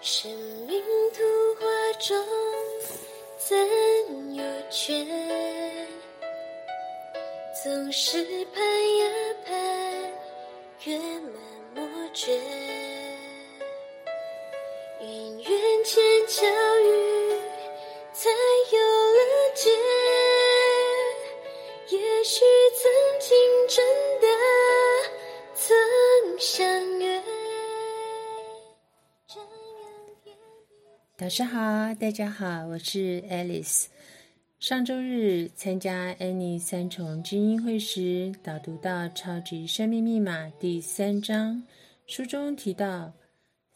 生命图画中怎有缺？总是盼呀盼，月满莫缺。云缘千巧遇，老师好，大家好，我是 Alice。上周日参加 Annie 三重精英会时，导读到《超级生命密码》第三章，书中提到，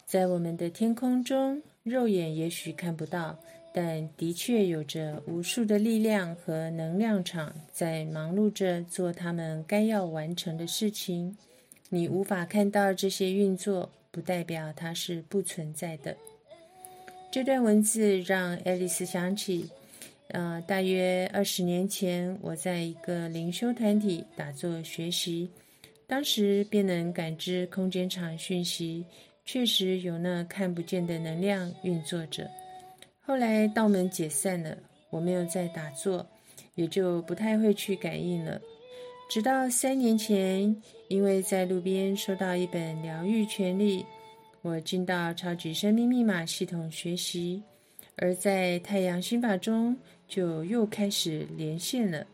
在我们的天空中，肉眼也许看不到，但的确有着无数的力量和能量场在忙碌着做他们该要完成的事情。你无法看到这些运作，不代表它是不存在的。这段文字让爱丽丝想起，呃，大约二十年前，我在一个灵修团体打坐学习，当时便能感知空间场讯息，确实有那看不见的能量运作着。后来道门解散了，我没有再打坐，也就不太会去感应了。直到三年前，因为在路边收到一本《疗愈权利》。我进到超级生命密码系统学习，而在太阳心法中就又开始连线了，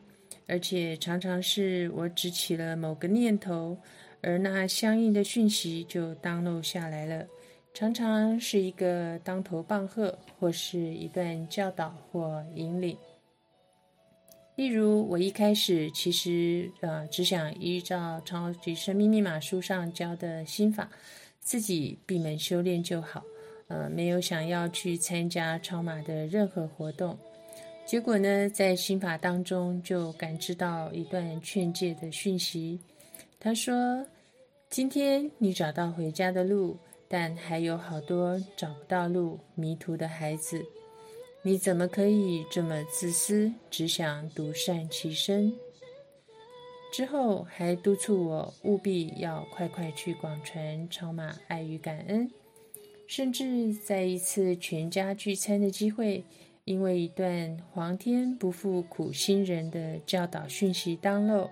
而且常常是我只起了某个念头，而那相应的讯息就当漏下来了，常常是一个当头棒喝，或是一段教导或引领。例如，我一开始其实呃只想依照超级生命密码书上教的心法。自己闭门修炼就好，呃，没有想要去参加超马的任何活动。结果呢，在心法当中就感知到一段劝诫的讯息。他说：“今天你找到回家的路，但还有好多找不到路、迷途的孩子。你怎么可以这么自私，只想独善其身？”之后还督促我务必要快快去广传超马爱与感恩，甚至在一次全家聚餐的机会，因为一段皇天不负苦心人的教导讯息当漏，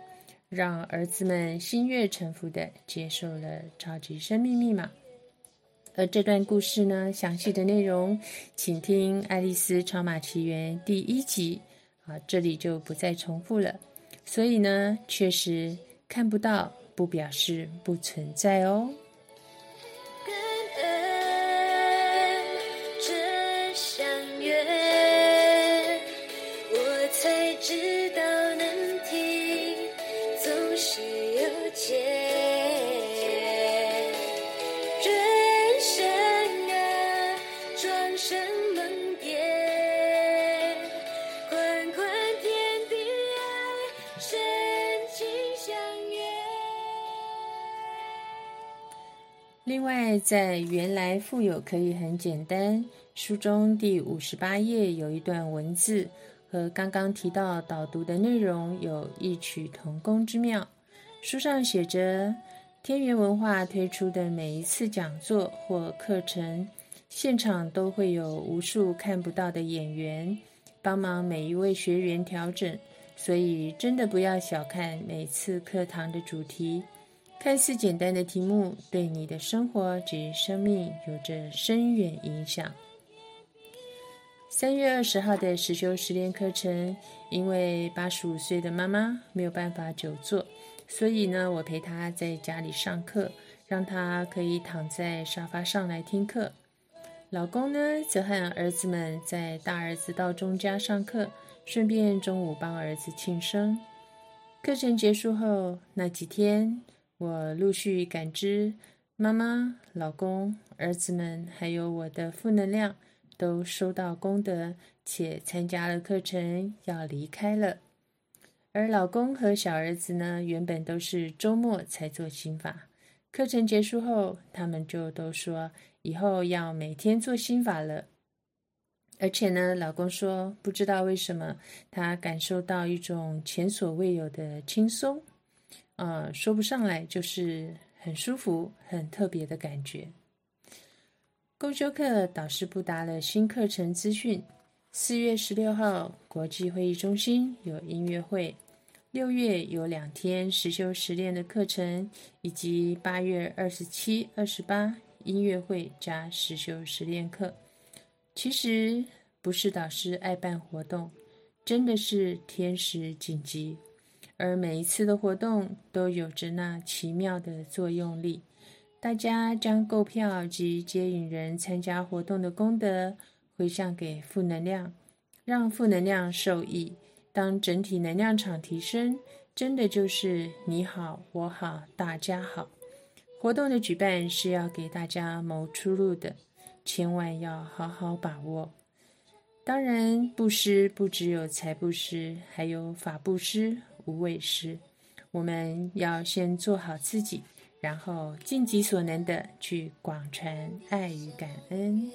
让儿子们心悦诚服的接受了超级生命密码。而这段故事呢，详细的内容，请听《爱丽丝超马奇缘》第一集，啊，这里就不再重复了。所以呢，确实看不到，不表示不存在哦。感恩这相约，我才知道能听，总是有结。另外，在原来富有可以很简单书中第五十八页有一段文字，和刚刚提到导读的内容有异曲同工之妙。书上写着，天元文化推出的每一次讲座或课程，现场都会有无数看不到的演员帮忙每一位学员调整，所以真的不要小看每次课堂的主题。看似简单的题目，对你的生活及生命有着深远影响。三月二十号的实修实练课程，因为八十五岁的妈妈没有办法久坐，所以呢，我陪她在家里上课，让她可以躺在沙发上来听课。老公呢，则和儿子们在大儿子道中家上课，顺便中午帮儿子庆生。课程结束后那几天，我陆续感知妈妈、老公、儿子们，还有我的负能量，都收到功德，且参加了课程，要离开了。而老公和小儿子呢，原本都是周末才做心法，课程结束后，他们就都说以后要每天做心法了。而且呢，老公说不知道为什么他感受到一种前所未有的轻松，呃，说不上来，就是很舒服、很特别的感觉。公休课导师布达了新课程资讯。四月十六号，国际会议中心有音乐会；六月有两天实修实练的课程，以及八月二十七、二十八音乐会加实修实练课。其实不是导师爱办活动，真的是天时紧急。而每一次的活动都有着那奇妙的作用力。大家将购票及接引人参加活动的功德回向给负能量，让负能量受益。当整体能量场提升，真的就是你好我好大家好。活动的举办是要给大家谋出路的，千万要好好把握。当然，布施不只有财布施，还有法布施、无畏施。我们要先做好自己。然后尽己所能的去广传爱与感恩。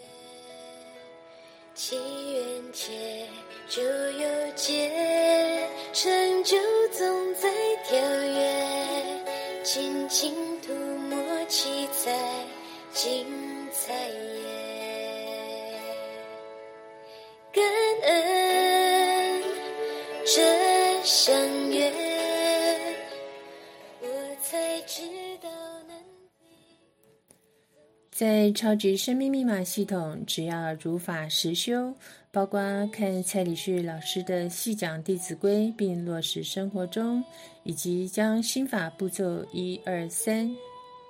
祈愿结就有结，成就总在跳跃，轻轻涂抹七彩，精彩耶。感恩这相在超级生命密码系统，只要如法实修，包括看蔡礼旭老师的细讲《弟子规》，并落实生活中，以及将心法步骤一二三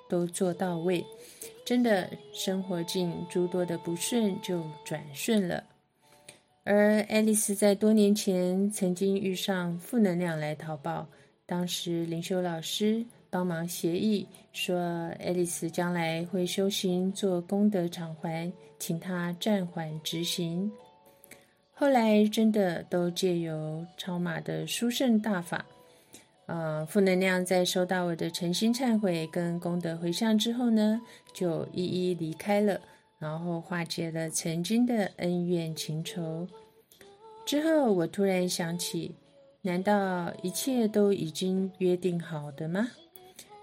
都做到位，真的生活境诸多的不顺就转顺了。而爱丽丝在多年前曾经遇上负能量来淘宝，当时灵修老师。帮忙协议说，爱丽丝将来会修行做功德偿还，请她暂缓执行。后来真的都借由超马的殊胜大法，呃，负能量在收到我的诚心忏悔跟功德回向之后呢，就一一离开了，然后化解了曾经的恩怨情仇。之后我突然想起，难道一切都已经约定好的吗？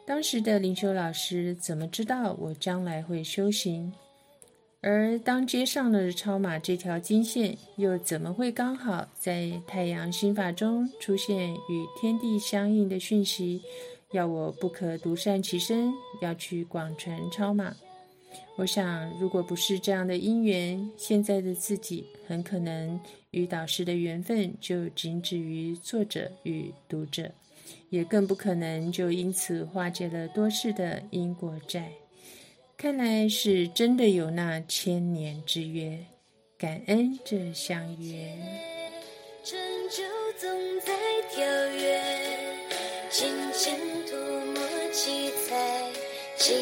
当时的灵修老师怎么知道我将来会修行？而当接上了超马这条金线，又怎么会刚好在太阳心法中出现与天地相应的讯息，要我不可独善其身，要去广传超马？我想，如果不是这样的因缘，现在的自己很可能与导师的缘分就仅止于作者与读者。也更不可能就因此化解了多世的因果债。看来是真的有那千年之约，感恩这相约。成就总在跳跃，轻轻涂抹七彩，精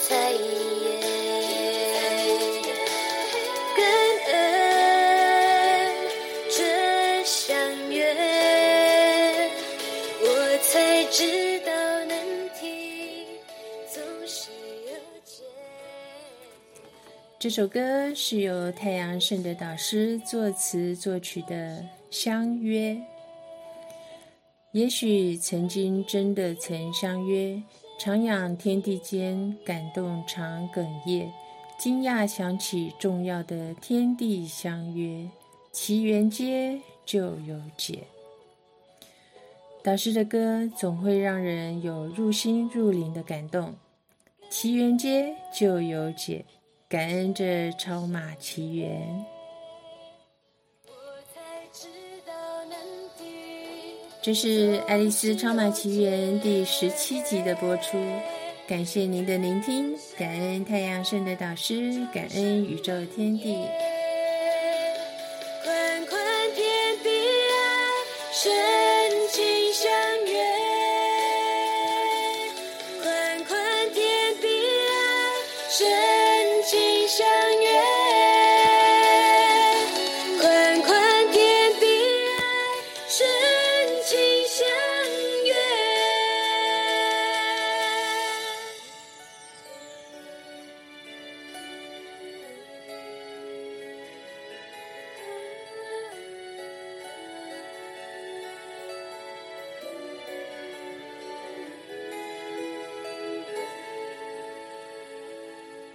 彩这首歌是由太阳圣的导师作词作曲的《相约》。也许曾经真的曾相约，徜徉天地间，感动常哽咽，惊讶想起重要的天地相约，奇缘接就有解。导师的歌总会让人有入心入灵的感动，奇缘接就有解。感恩这超马奇缘，这是《爱丽丝超马奇缘》第十七集的播出。感谢您的聆听，感恩太阳圣的导师，感恩宇宙天地。宽宽天地，深情